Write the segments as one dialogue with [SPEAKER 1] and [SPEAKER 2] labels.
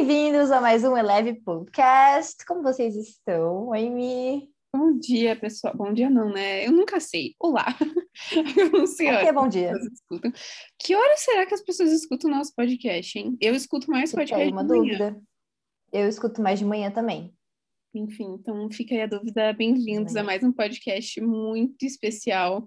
[SPEAKER 1] bem-vindos a mais um Eleve Podcast. Como vocês estão, Amy?
[SPEAKER 2] Bom dia, pessoal. Bom dia não, né? Eu nunca sei. Olá. Eu não sei.
[SPEAKER 1] Aqui é bom dia.
[SPEAKER 2] Que hora será que as pessoas escutam o nosso podcast, hein? Eu escuto mais podcast
[SPEAKER 1] Fica aí uma
[SPEAKER 2] de manhã.
[SPEAKER 1] dúvida. Eu escuto mais de manhã também.
[SPEAKER 2] Enfim, então fica aí a dúvida. Bem-vindos a mais um podcast muito especial.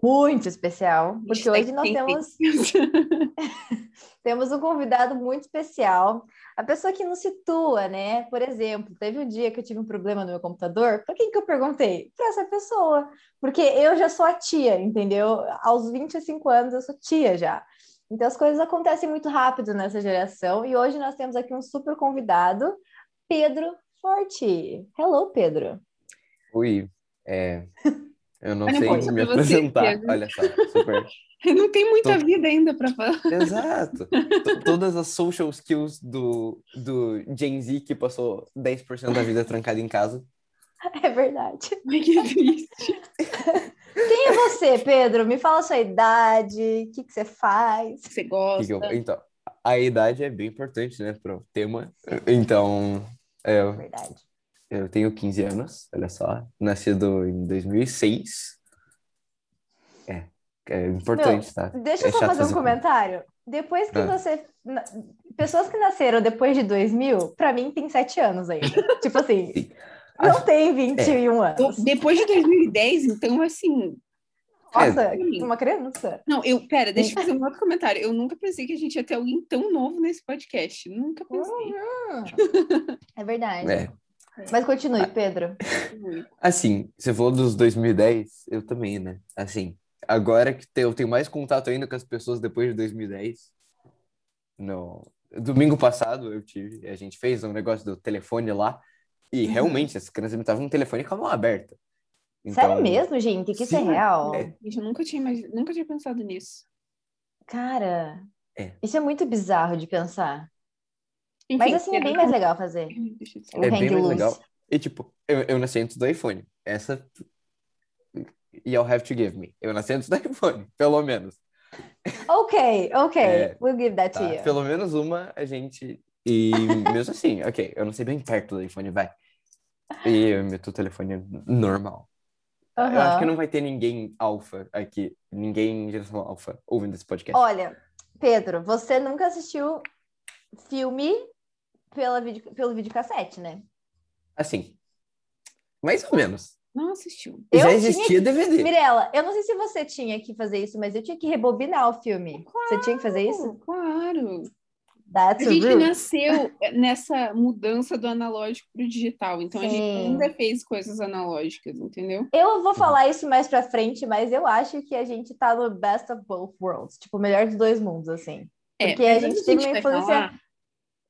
[SPEAKER 1] Muito especial, porque
[SPEAKER 2] Hashtag
[SPEAKER 1] hoje nós
[SPEAKER 2] tem
[SPEAKER 1] temos, temos um convidado muito especial. A pessoa que nos situa, né? Por exemplo, teve um dia que eu tive um problema no meu computador. Para quem que eu perguntei? Para essa pessoa. Porque eu já sou a tia, entendeu? Aos 25 anos eu sou tia já. Então as coisas acontecem muito rápido nessa geração. E hoje nós temos aqui um super convidado, Pedro Forte. Hello, Pedro.
[SPEAKER 3] Oi, é, eu não sei
[SPEAKER 2] pode
[SPEAKER 3] me
[SPEAKER 2] você,
[SPEAKER 3] apresentar.
[SPEAKER 2] Pedro.
[SPEAKER 3] Olha só, super.
[SPEAKER 2] Não tem muita
[SPEAKER 3] Tô-
[SPEAKER 2] vida ainda para falar.
[SPEAKER 3] Exato. T- Todas as social skills do, do Gen Z que passou 10% da vida trancada em casa.
[SPEAKER 1] É verdade.
[SPEAKER 2] Ai, que triste.
[SPEAKER 1] Quem é você, Pedro? Me fala a sua idade, o que, que você faz.
[SPEAKER 2] Você
[SPEAKER 3] Que
[SPEAKER 2] gosta.
[SPEAKER 3] que eu- então, a idade é bem importante, né, para o tema. Então, é, eu,
[SPEAKER 1] Verdade.
[SPEAKER 3] Eu tenho 15 anos, olha só, nascido em 2006. É, é importante, tá?
[SPEAKER 1] Deixa eu
[SPEAKER 3] É
[SPEAKER 1] só fazer um comentário. Depois que
[SPEAKER 3] Ah.
[SPEAKER 1] você. Pessoas que nasceram depois de 2000, pra mim tem 7 anos ainda. tipo assim,
[SPEAKER 3] Sim.
[SPEAKER 1] não
[SPEAKER 3] Acho-
[SPEAKER 1] tem 21 anos.
[SPEAKER 2] Depois de 2010, então, assim.
[SPEAKER 1] Nossa,
[SPEAKER 2] É.
[SPEAKER 1] uma criança.
[SPEAKER 2] Não, eu. Pera, deixa eu fazer um outro comentário. Eu nunca pensei que a gente ia ter alguém tão novo nesse podcast. Nunca pensei.
[SPEAKER 1] Uhum. É verdade.
[SPEAKER 3] É.
[SPEAKER 1] Mas continue, Pedro.
[SPEAKER 3] Assim, você falou dos 2010, eu também, né? Assim, agora que eu tenho mais contato ainda com as pessoas depois de 2010. No domingo passado eu tive, a gente fez um negócio do telefone lá e
[SPEAKER 1] Uhum.
[SPEAKER 3] realmente as crianças me estavam no telefone com a mão aberta.
[SPEAKER 1] Sério
[SPEAKER 3] Então,
[SPEAKER 1] mesmo, gente? Que isso é
[SPEAKER 3] sim,
[SPEAKER 1] real?
[SPEAKER 3] é.
[SPEAKER 2] Gente, eu nunca tinha, nunca tinha pensado nisso.
[SPEAKER 1] Cara,
[SPEAKER 3] É.
[SPEAKER 1] isso é muito bizarro de pensar.
[SPEAKER 2] Enfim,
[SPEAKER 1] Mas assim é bem mais legal fazer.
[SPEAKER 2] Eu
[SPEAKER 1] O
[SPEAKER 3] É bem mais legal. E tipo, eu, eu nasci antes do iPhone. Essa. You'll have to give me. Eu nasci antes do iPhone, pelo menos.
[SPEAKER 1] Ok, ok.
[SPEAKER 3] É,
[SPEAKER 1] We'll give that to
[SPEAKER 3] Tá?
[SPEAKER 1] you.
[SPEAKER 3] Pelo menos uma a gente. E mesmo assim, ok, eu não sei bem perto do iPhone, vai. E o meu telefone é normal. Eu acho que não vai ter ninguém alfa aqui, ninguém em geração alfa ouvindo esse podcast.
[SPEAKER 1] Olha, Pedro, você nunca assistiu filme pela vídeo, pelo videocassete, né?
[SPEAKER 3] Assim, mais ou menos.
[SPEAKER 2] Não assistiu.
[SPEAKER 1] Eu
[SPEAKER 3] Já
[SPEAKER 1] tinha
[SPEAKER 3] existia DVD.
[SPEAKER 1] Mirela, eu não sei se você tinha que fazer isso, mas eu tinha que rebobinar o filme. Você tinha que fazer isso?
[SPEAKER 2] Claro.
[SPEAKER 1] That's
[SPEAKER 2] A gente
[SPEAKER 1] rude.
[SPEAKER 2] nasceu nessa mudança do analógico para o digital. Então a gente
[SPEAKER 1] Sim.
[SPEAKER 2] ainda fez coisas analógicas, entendeu?
[SPEAKER 1] Eu vou falar isso mais pra frente, mas eu acho que a gente tá no best of both worlds, tipo, o melhor dos dois mundos, assim. Porque a gente teve
[SPEAKER 2] da
[SPEAKER 1] uma influência-
[SPEAKER 2] falar,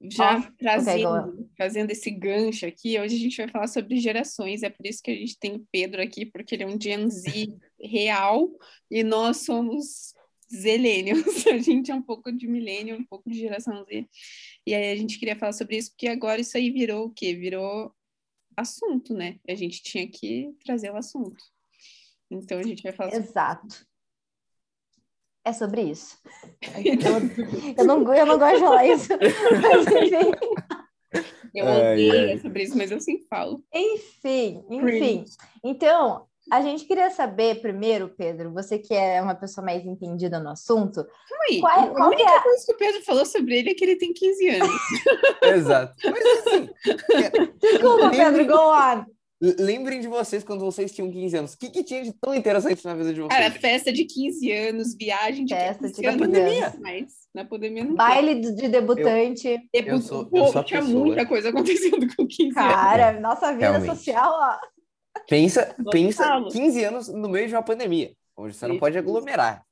[SPEAKER 2] já
[SPEAKER 1] Ó,
[SPEAKER 2] trazendo, fazendo esse gancho aqui, hoje a gente vai falar sobre gerações. É por isso que a gente tem o Pedro aqui, porque ele é um Gen Z real e nós somos Zillennials. A gente é um pouco de milênio, um pouco de geração Z. E aí a gente queria falar sobre isso, porque agora isso aí virou o quê? Virou assunto, né? A gente tinha que trazer o assunto. Então a gente vai falar sobre
[SPEAKER 1] Exato. É sobre isso. Eu, eu não, eu não gosto de falar isso. Mas, enfim.
[SPEAKER 2] Eu odeio
[SPEAKER 3] ai.
[SPEAKER 2] sobre isso, mas eu sempre falo.
[SPEAKER 1] Enfim, enfim. Então, a gente queria saber primeiro, Pedro, você que é uma pessoa mais entendida no assunto,
[SPEAKER 2] Calma aí.
[SPEAKER 1] Qual-
[SPEAKER 2] a
[SPEAKER 1] qual
[SPEAKER 2] única
[SPEAKER 1] é a-
[SPEAKER 2] coisa que o Pedro falou sobre ele é que ele tem 15 anos.
[SPEAKER 3] Exato. Mas assim,
[SPEAKER 1] Desculpa, Pedro, go on.
[SPEAKER 3] Lembrem de vocês quando vocês tinham 15 anos. O que, que tinha de tão interessante na vida de vocês?
[SPEAKER 2] Cara, festa de 15 anos, viagem de
[SPEAKER 1] Festa
[SPEAKER 2] 15
[SPEAKER 1] de
[SPEAKER 2] anos.
[SPEAKER 1] 15
[SPEAKER 3] pandemia.
[SPEAKER 1] anos.
[SPEAKER 2] Mas na pandemia não
[SPEAKER 1] Baile de de debutante.
[SPEAKER 2] tem.
[SPEAKER 3] Eu sou-
[SPEAKER 2] Pô,
[SPEAKER 3] eu sou a
[SPEAKER 2] tinha
[SPEAKER 3] pessoa-
[SPEAKER 2] muita coisa acontecendo com 15 anos.
[SPEAKER 1] Cara, nossa vida
[SPEAKER 3] Realmente.
[SPEAKER 1] social, ó.
[SPEAKER 3] Pensa, pensa 15 anos no meio de uma pandemia, onde você não pode aglomerar.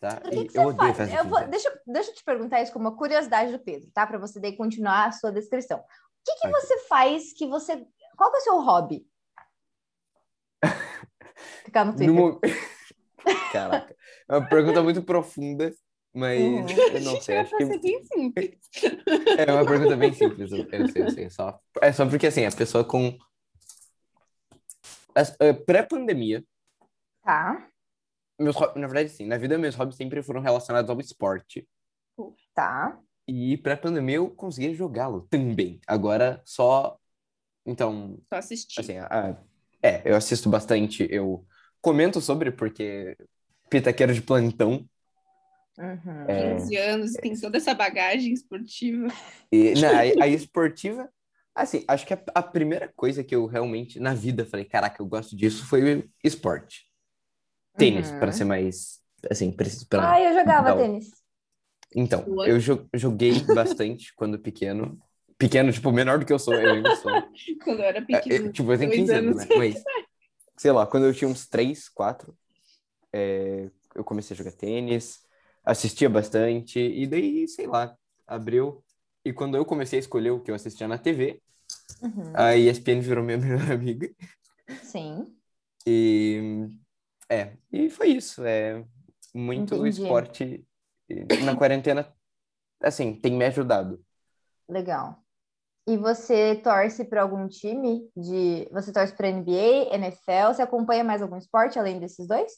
[SPEAKER 3] Tá?
[SPEAKER 1] O que, que
[SPEAKER 3] eu
[SPEAKER 1] você
[SPEAKER 3] odeio
[SPEAKER 1] faz?
[SPEAKER 3] festa
[SPEAKER 1] Eu
[SPEAKER 3] 15
[SPEAKER 1] vou, deixa, deixa eu te perguntar isso como uma curiosidade do Pedro, tá? Para você daí continuar a sua descrição. O que, que você faz que você. Qual que é o seu hobby? Ficar no Twitter.
[SPEAKER 3] No Caraca, é uma pergunta muito profunda, mas
[SPEAKER 1] Uhum.
[SPEAKER 3] eu não sei.
[SPEAKER 2] Era
[SPEAKER 3] Acho que
[SPEAKER 2] ser bem simples.
[SPEAKER 3] é uma pergunta bem simples, eu sei, eu sei. Só, é só porque assim, a pessoa com. eh, Pré-pandemia,
[SPEAKER 1] Tá,
[SPEAKER 3] meus, ho- na verdade, sim, na vida meus hobbies sempre foram relacionados ao esporte.
[SPEAKER 1] tá.
[SPEAKER 3] E pré-pandemia eu conseguia jogá-lo também. Agora só. Então,
[SPEAKER 2] Só assistir.
[SPEAKER 3] assim, a- é, eu assisto bastante, eu comento sobre, porque pitaqueiro de plantão.
[SPEAKER 1] Uhum.
[SPEAKER 3] É,
[SPEAKER 2] 15 anos, tem toda essa bagagem esportiva.
[SPEAKER 3] E, não, a, a esportiva, assim, acho que a, a primeira coisa que eu realmente, na vida, falei, caraca, eu gosto disso, foi o esporte. Tênis,
[SPEAKER 1] Uhum.
[SPEAKER 3] para ser mais, assim, preciso pra...
[SPEAKER 1] Ah, eu jogava tênis.
[SPEAKER 3] Então, eu jo- joguei bastante quando pequeno. Pequeno, tipo, menor do que eu sou, eu ainda sou.
[SPEAKER 2] Quando eu era
[SPEAKER 3] É,
[SPEAKER 2] pequena.
[SPEAKER 3] eu, tipo, eu tenho
[SPEAKER 2] dois
[SPEAKER 3] 15 anos,
[SPEAKER 2] anos.
[SPEAKER 3] né? Mas, sei lá, quando eu tinha uns 3, 4, é, eu comecei a jogar tênis, assistia bastante, e daí, sei lá, abriu. E quando eu comecei a escolher o que eu assistia na TV,
[SPEAKER 1] Uhum.
[SPEAKER 3] a ESPN virou minha melhor amiga.
[SPEAKER 1] Sim.
[SPEAKER 3] E é, e foi isso. É muito
[SPEAKER 1] Entendi.
[SPEAKER 3] esporte na quarentena, assim, tem me ajudado.
[SPEAKER 1] Legal. E você torce para algum time de. Você torce para NBA, NFL? Você acompanha mais algum esporte além desses dois?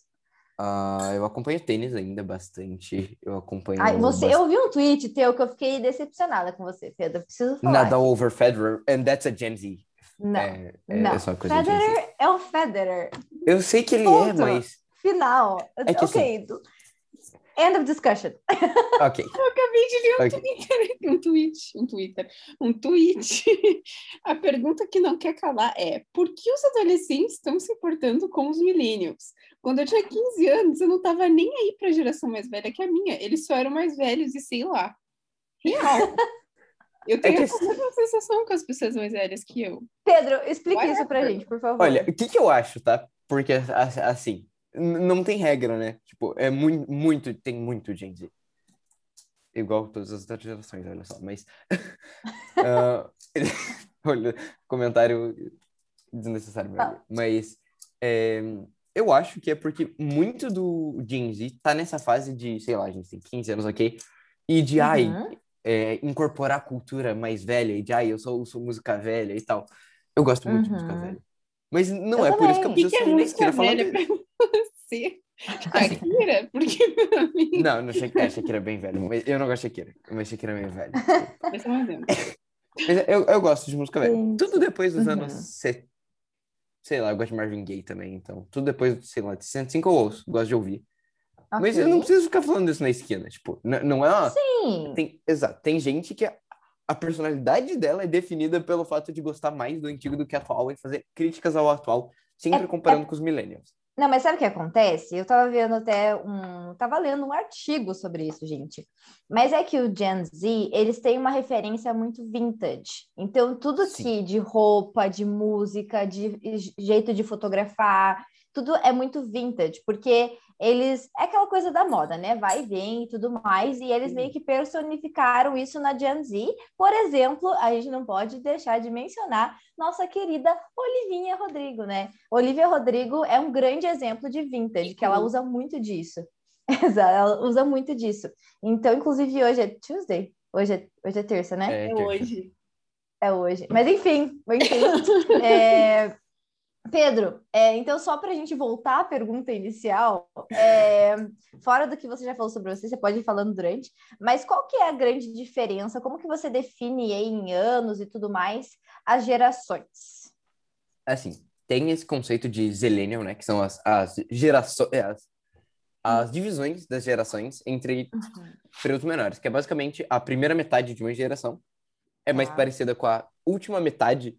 [SPEAKER 3] Ah, eu acompanho tênis ainda bastante. Eu acompanho
[SPEAKER 1] Ai, você,
[SPEAKER 3] bastante.
[SPEAKER 1] eu vi um tweet teu que eu fiquei decepcionada com você, Pedro. Preciso falar.
[SPEAKER 3] Nadal over Federer, and that's a Gen Z.
[SPEAKER 1] Não,
[SPEAKER 3] É, é,
[SPEAKER 1] não.
[SPEAKER 3] é.
[SPEAKER 1] Federer é o Federer.
[SPEAKER 3] Eu sei que ele é,
[SPEAKER 1] Ponto.
[SPEAKER 3] mas.
[SPEAKER 1] Final.
[SPEAKER 3] É que
[SPEAKER 1] ok. End of discussion.
[SPEAKER 3] Ok.
[SPEAKER 2] Eu acabei de ler um
[SPEAKER 3] Ok.
[SPEAKER 2] Twitter, um tweet, um Twitter, um tweet. A pergunta que não quer calar é: por que os adolescentes estão se importando com os millennials? Quando eu tinha 15 anos, eu não tava nem aí para a geração mais velha que a minha. Eles só eram mais velhos e sei lá. Real. Eu tenho
[SPEAKER 3] que-
[SPEAKER 2] essa mesma sensação com as pessoas mais velhas que eu.
[SPEAKER 1] Pedro, explique
[SPEAKER 2] Whatever.
[SPEAKER 1] isso pra gente, por favor.
[SPEAKER 3] Olha, o que que eu acho, tá? Porque, a- assim, não tem regra, né? Tipo, é muito, muito, tem muito Gen Z. Igual todas as outras gerações, olha só. Mas, ah, olha, comentário desnecessário, amigo. Mas, é, eu acho que é porque muito do Gen Z tá nessa fase de, sei lá, a gente tem 15 anos, ok? E de, ai,
[SPEAKER 1] Uhum.
[SPEAKER 3] é, incorporar a cultura mais velha e de, ai, eu sou, sou música velha e tal. Eu gosto muito de música
[SPEAKER 1] Uhum.
[SPEAKER 3] velha. Mas não é por isso que eu
[SPEAKER 1] também.
[SPEAKER 2] O que, que é velha
[SPEAKER 3] isso.
[SPEAKER 2] pra você?
[SPEAKER 3] Assim.
[SPEAKER 2] Shakira? Porque pra mim.
[SPEAKER 3] Não, não Shakira, é, Shakira é bem velha. Mas eu não gosto de Shakira. Mas Shakira é meio velha.
[SPEAKER 2] Esse é um exemplo.
[SPEAKER 3] Mas eu, eu gosto de música velha. Tudo depois dos
[SPEAKER 1] Uhum.
[SPEAKER 3] anos. se- Sei lá, eu gosto de Marvin Gaye também. Então, tudo depois, sei lá, de 105 eu ouço. Gosto de ouvir. Mas eu não preciso ficar falando isso na esquina. Tipo, não é uma.
[SPEAKER 1] Sim.
[SPEAKER 3] Tem, exato. Tem gente que a, a personalidade dela é definida pelo fato de gostar mais do antigo do que atual e fazer críticas ao atual, sempre
[SPEAKER 1] É-
[SPEAKER 3] comparando com os millennials.
[SPEAKER 1] Não, mas sabe o que acontece? Eu tava vendo até um. Tava lendo um artigo sobre isso, gente. Mas é que o Gen Z, eles têm uma referência muito vintage. Então, tudo
[SPEAKER 3] Sim.
[SPEAKER 1] que de roupa, de música, de jeito de fotografar, tudo é muito vintage, porque eles. É aquela coisa da moda, né? Vai e vem e tudo mais. E eles meio que personificaram isso na Gen Z. Por exemplo, a gente não pode deixar de mencionar nossa querida Olivinha Rodrigo, né? Olivia Rodrigo é um grande exemplo de vintage, que ela usa muito disso. Exato, ela usa muito disso. Então, inclusive, hoje é Tuesday? Hoje é, hoje é terça, né?
[SPEAKER 3] É,
[SPEAKER 2] É hoje.
[SPEAKER 1] É hoje. Mas enfim, enfim. É, Pedro, é, então só para a gente voltar à pergunta inicial, é, fora do que você já falou sobre você, você pode ir falando durante, mas qual que é a grande diferença? Como que você define em anos e tudo mais as gerações?
[SPEAKER 3] assim, tem esse conceito de Zillennial, né? Que são as, as gerações, as, as divisões das gerações entre períodos menores, que é basicamente a primeira metade de uma geração é mais
[SPEAKER 1] Tá.
[SPEAKER 3] parecida com a última metade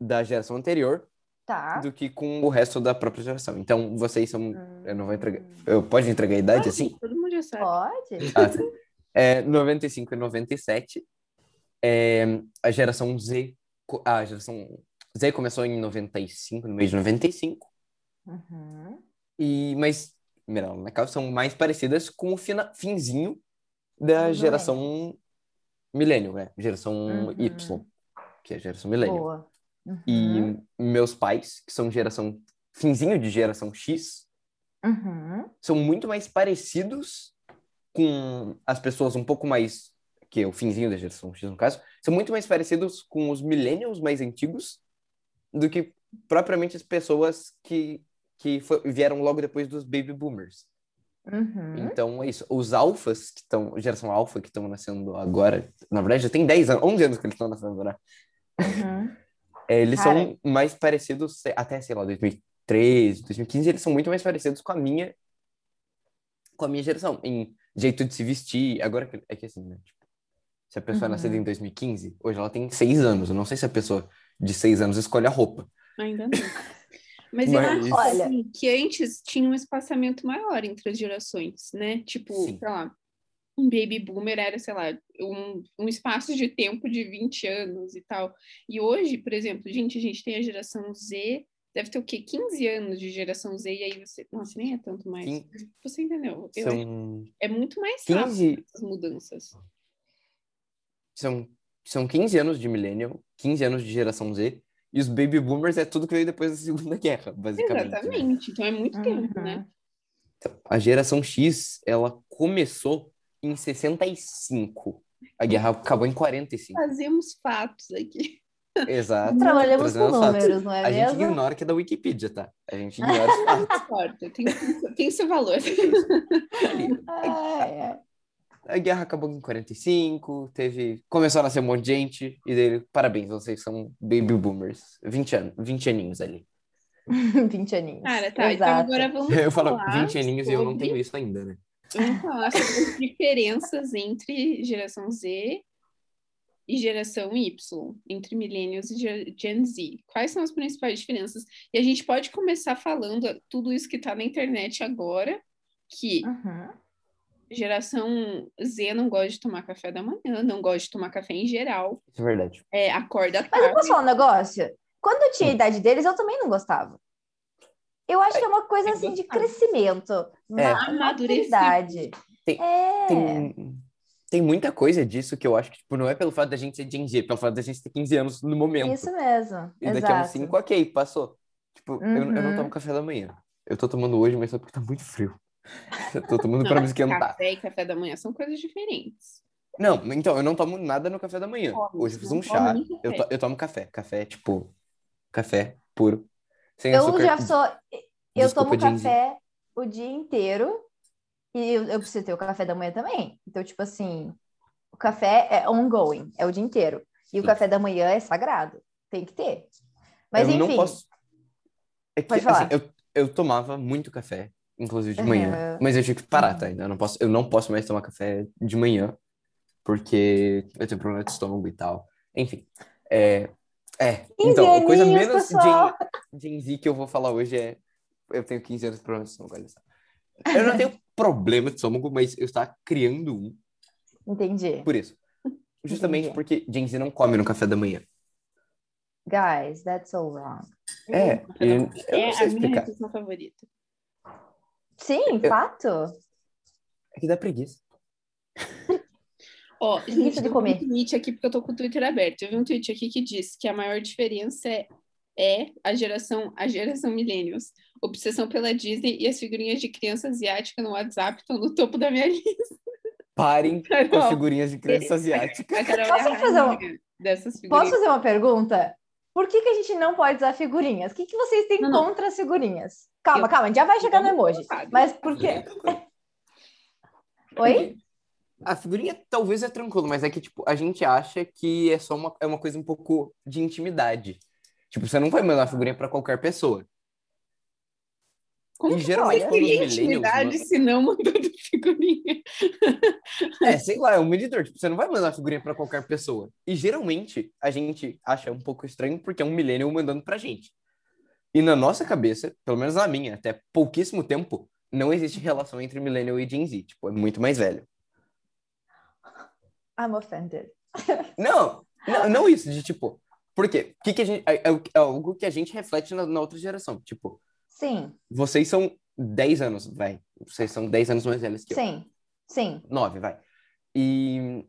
[SPEAKER 3] da geração anterior
[SPEAKER 1] Tá.
[SPEAKER 3] do que com o resto da própria geração. Então, vocês são... Eu não vou entregar... Eu pode entregar a idade, assim?
[SPEAKER 2] Todo mundo já sabe.
[SPEAKER 1] Pode?
[SPEAKER 3] Ah, tá. É, 95 e 97. É, a geração Z... A geração Z começou em 95, no mês de 95.
[SPEAKER 1] Uhum.
[SPEAKER 3] E, mas, Mirella, na casa são mais parecidas com o fina, finzinho da geração milênio, né? Geração
[SPEAKER 1] Uhum.
[SPEAKER 3] Y, que é a geração milênio.
[SPEAKER 1] Boa. Uhum.
[SPEAKER 3] E meus pais, que são geração finzinho de geração X,
[SPEAKER 1] Uhum.
[SPEAKER 3] são muito mais parecidos com as pessoas um pouco mais que é o finzinho da geração X no caso, são muito mais parecidos com os millennials mais antigos do que propriamente as pessoas que que fo- vieram logo depois dos baby boomers.
[SPEAKER 1] Uhum.
[SPEAKER 3] Então é isso. Os alfas que estão, geração alfa que estão nascendo agora, na verdade já tem 10 anos, 11 anos que eles estão nascendo agora.
[SPEAKER 1] Uhum.
[SPEAKER 3] É, eles
[SPEAKER 1] Cara.
[SPEAKER 3] são mais parecidos, até, sei lá, 2013, 2015, eles são muito mais parecidos com a minha com a minha geração, em jeito de se vestir. Agora, é que assim, né? Tipo, se a pessoa é
[SPEAKER 1] Uhum.
[SPEAKER 3] nascida em 2015, hoje ela tem 6 anos. Eu não sei se a pessoa de 6 anos escolhe a roupa.
[SPEAKER 2] Ainda não. Mas eu
[SPEAKER 3] Mas-
[SPEAKER 2] acho
[SPEAKER 1] Olha-
[SPEAKER 2] assim, que antes tinha um espaçamento maior entre as gerações, né? Tipo,
[SPEAKER 3] Sim.
[SPEAKER 2] sei lá, um baby boomer era, sei lá, um, um espaço de tempo de 20 anos e tal. E hoje, por exemplo, gente, a gente tem a geração Z, deve ter o quê? 15 anos de geração Z, e aí você. Nossa, nem é tanto mais.
[SPEAKER 3] Quin-
[SPEAKER 2] Você entendeu? Eu-
[SPEAKER 3] São
[SPEAKER 2] É muito mais rápido
[SPEAKER 3] 15,
[SPEAKER 2] essas mudanças.
[SPEAKER 3] são, são 15 anos de millennial, 15 anos de geração Z, e os baby boomers é tudo que veio depois da Segunda Guerra, basicamente. né?
[SPEAKER 2] Exatamente. Então é muito tempo,
[SPEAKER 1] Uhum.
[SPEAKER 2] né?
[SPEAKER 3] Então, a geração X, ela começou em 65. A guerra acabou em 45.
[SPEAKER 2] Fazemos fatos aqui.
[SPEAKER 3] Exato.
[SPEAKER 1] Trabalhamos com
[SPEAKER 3] Trazendo fatos.
[SPEAKER 1] números, não é
[SPEAKER 3] A gente
[SPEAKER 1] mesmo?
[SPEAKER 3] ignora que é da Wikipedia, tá? A gente ignora os fatos.
[SPEAKER 2] Não importa, tem, tem seu valor.
[SPEAKER 1] Ai, ai.
[SPEAKER 3] A guerra acabou em 45, teve... Começou a nascer um monte de gente, e dele, parabéns, vocês são baby boomers. 20 anos, 20 aninhos ali.
[SPEAKER 1] 20 aninhos.
[SPEAKER 2] Cara, tá. Então
[SPEAKER 1] Exato.
[SPEAKER 2] agora vamos
[SPEAKER 3] Eu falo
[SPEAKER 2] falar
[SPEAKER 3] 20 aninhos e eu não
[SPEAKER 2] sobre-
[SPEAKER 3] tenho isso ainda, né?
[SPEAKER 2] Vamos falar sobre as diferenças entre geração Z e geração Y, entre millennials e ge- Gen Z. Quais são as principais diferenças? E a gente pode começar falando tudo isso que está na internet agora, que
[SPEAKER 1] Uhum.
[SPEAKER 2] geração Z não gosta de tomar café da manhã, não gosta de tomar café em geral,
[SPEAKER 3] Isso é verdade.
[SPEAKER 2] é, acorda
[SPEAKER 1] Mas eu posso
[SPEAKER 2] tarde.
[SPEAKER 1] falar um negócio? Quando eu tinha a idade deles, eu também não gostava. Eu acho que é uma coisa
[SPEAKER 2] é
[SPEAKER 1] assim de crescimento,
[SPEAKER 3] É.
[SPEAKER 1] maturidade.
[SPEAKER 3] Tem-
[SPEAKER 1] É.
[SPEAKER 3] Tem, tem muita coisa disso que eu acho que tipo, não é pelo fato da gente ser Gen Z, é pelo fato da gente ter 15 anos no momento.
[SPEAKER 1] Isso mesmo.
[SPEAKER 3] E daqui a uns
[SPEAKER 1] Exato.
[SPEAKER 3] 5, ok, passou. Tipo, eu, eu não
[SPEAKER 1] Uhum.
[SPEAKER 3] tomo café da manhã. Eu tô tomando hoje, mas só porque tá muito frio. Eu tô tomando pra
[SPEAKER 2] Não,
[SPEAKER 3] me esquentar.
[SPEAKER 2] Café e café da manhã são coisas diferentes.
[SPEAKER 3] Não, então, eu não tomo nada no café da manhã. Hoje eu fiz um chá, eu, to- eu tomo café. Café, tipo, café puro. Sem
[SPEAKER 1] Eu
[SPEAKER 3] açúcar.
[SPEAKER 1] já sou. Eu
[SPEAKER 3] Desculpa,
[SPEAKER 1] tomo café o dia inteiro e eu, eu preciso ter o café da manhã também. Então, tipo assim, o café é ongoing, é o dia inteiro. E o
[SPEAKER 3] Sim.
[SPEAKER 1] café da manhã é sagrado. Tem que ter. Mas
[SPEAKER 3] eu
[SPEAKER 1] enfim.
[SPEAKER 3] não posso. É que,
[SPEAKER 1] Pode falar.
[SPEAKER 3] assim, eu, eu tomava muito café, inclusive de manhã.
[SPEAKER 1] Uhum.
[SPEAKER 3] Mas eu tive que parar, tá? Eu não posso, eu não posso mais tomar café de manhã, porque eu tenho problema de estômago e tal. Enfim. É. É.
[SPEAKER 1] 15
[SPEAKER 3] Então, a coisa menos
[SPEAKER 1] pessoal.
[SPEAKER 3] Gen, Gen Z que eu vou falar hoje é. Eu tenho 15 anos de problema de estômago, olha só. Eu não tenho problema de estômago, mas eu estava criando um
[SPEAKER 1] Entendi.
[SPEAKER 3] por isso. Justamente
[SPEAKER 1] Entendi.
[SPEAKER 3] porque Gen Z não come no café da manhã.
[SPEAKER 1] Guys, that's so wrong.
[SPEAKER 3] É, eu, eu
[SPEAKER 2] é
[SPEAKER 3] não sei
[SPEAKER 2] a minha refeição favorita.
[SPEAKER 1] Sim, fato.
[SPEAKER 3] É que dá preguiça.
[SPEAKER 2] Ó,
[SPEAKER 1] Preguiça
[SPEAKER 2] gente,
[SPEAKER 1] de comer.
[SPEAKER 2] um tweet aqui porque eu tô com o Twitter aberto. Eu vi um tweet aqui que diz que a maior diferença é, é a geração a geração millennials. Obsessão pela Disney e as figurinhas de criança asiática no WhatsApp estão no topo da minha lista.
[SPEAKER 3] Parem com as
[SPEAKER 2] Carol,
[SPEAKER 3] figurinhas de criança asiática.
[SPEAKER 2] Carol é
[SPEAKER 1] Posso fazer uma-
[SPEAKER 2] rainha dessas figurinhas.
[SPEAKER 1] Posso fazer uma pergunta? Por que, que a gente não pode usar figurinhas? O que, que vocês têm
[SPEAKER 2] Não, não.
[SPEAKER 1] contra as figurinhas? Calma,
[SPEAKER 2] Eu-
[SPEAKER 1] calma, a gente já vai chegar no emoji. Mas por quê? Oi?
[SPEAKER 3] A figurinha talvez é tranquilo, mas é que, tipo, a gente acha que é só uma, é uma coisa um pouco de intimidade. Tipo, você não vai mandar uma figurinha pra qualquer pessoa.
[SPEAKER 2] Como
[SPEAKER 3] E
[SPEAKER 2] que
[SPEAKER 3] geralmente quando os
[SPEAKER 2] intimidade se não mandando figurinha?
[SPEAKER 3] É, sei lá, é um medidor. Tipo, você não vai mandar figurinha pra qualquer pessoa. E geralmente a gente acha um pouco estranho porque é um millennial mandando pra gente. E na nossa cabeça, pelo menos na minha, até pouquíssimo tempo, não existe relação entre millennial e Gen Z. Tipo, é muito mais velho.
[SPEAKER 1] I'm offended.
[SPEAKER 3] Não, não, não isso, de tipo. Por quê? Que, que a gente, é, é é algo que a gente reflete na, na outra geração. Tipo,
[SPEAKER 1] Sim,
[SPEAKER 3] vocês são 10 anos, vai. Vocês são 10 anos mais velhos que eu.
[SPEAKER 1] sim, sim.
[SPEAKER 3] 9, vai. E,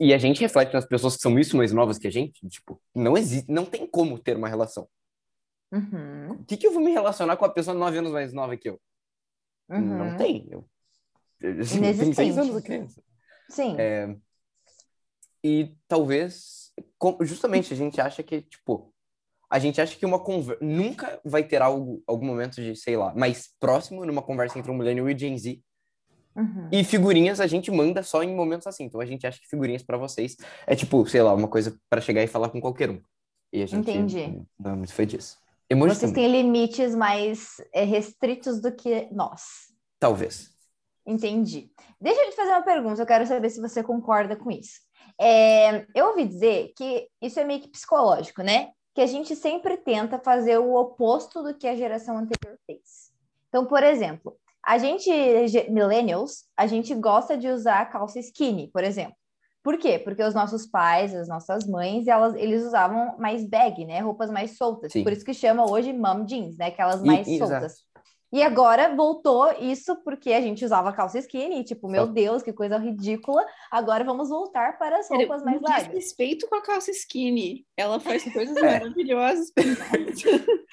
[SPEAKER 3] e a gente reflete nas pessoas que são isso mais novas que a gente. Tipo, não existe, não tem como ter uma relação.
[SPEAKER 1] Uhum,
[SPEAKER 3] O que, que eu vou me relacionar com a pessoa 9 anos mais nova que eu?
[SPEAKER 1] uhum.
[SPEAKER 3] Não tem. Eu, eu, eu tenho
[SPEAKER 1] Inexistente.
[SPEAKER 3] 6 anos a criança.
[SPEAKER 1] Sim,
[SPEAKER 3] E talvez, justamente, a gente acha que, tipo, a gente acha que uma conversa nunca vai ter algo, algum momento de, sei lá, mais próximo numa conversa entre um millennial e Gen Z.
[SPEAKER 1] Uhum.
[SPEAKER 3] E figurinhas a gente manda só em momentos assim. Então a gente acha que figurinhas para vocês é tipo, sei lá, uma coisa para chegar e falar com qualquer um. E a gente
[SPEAKER 1] Entendi.
[SPEAKER 3] não é foi disso. Emoji
[SPEAKER 1] Vocês
[SPEAKER 3] também,
[SPEAKER 1] têm limites mais é, restritos do que nós.
[SPEAKER 3] talvez.
[SPEAKER 1] Entendi. Deixa eu te fazer uma pergunta, eu quero saber se você concorda com isso. É, eu ouvi dizer que isso é meio que psicológico, né? Que a gente sempre tenta fazer o oposto do que a geração anterior fez. Então, por exemplo, a gente, ge- millennials, a gente gosta de usar calça skinny, por exemplo. Por quê? Porque os nossos pais, as nossas mães, elas, eles usavam mais bag, né? Roupas mais soltas.
[SPEAKER 3] Sim.
[SPEAKER 1] Por isso que chama hoje mom jeans, né? Aquelas mais
[SPEAKER 3] e-
[SPEAKER 1] soltas. E agora voltou isso porque a gente usava calça skinny, tipo, meu Deus, que coisa ridícula. Agora vamos voltar para as roupas mais largas.
[SPEAKER 2] respeito com a calça skinny. Ela faz coisas
[SPEAKER 3] É.
[SPEAKER 2] maravilhosas.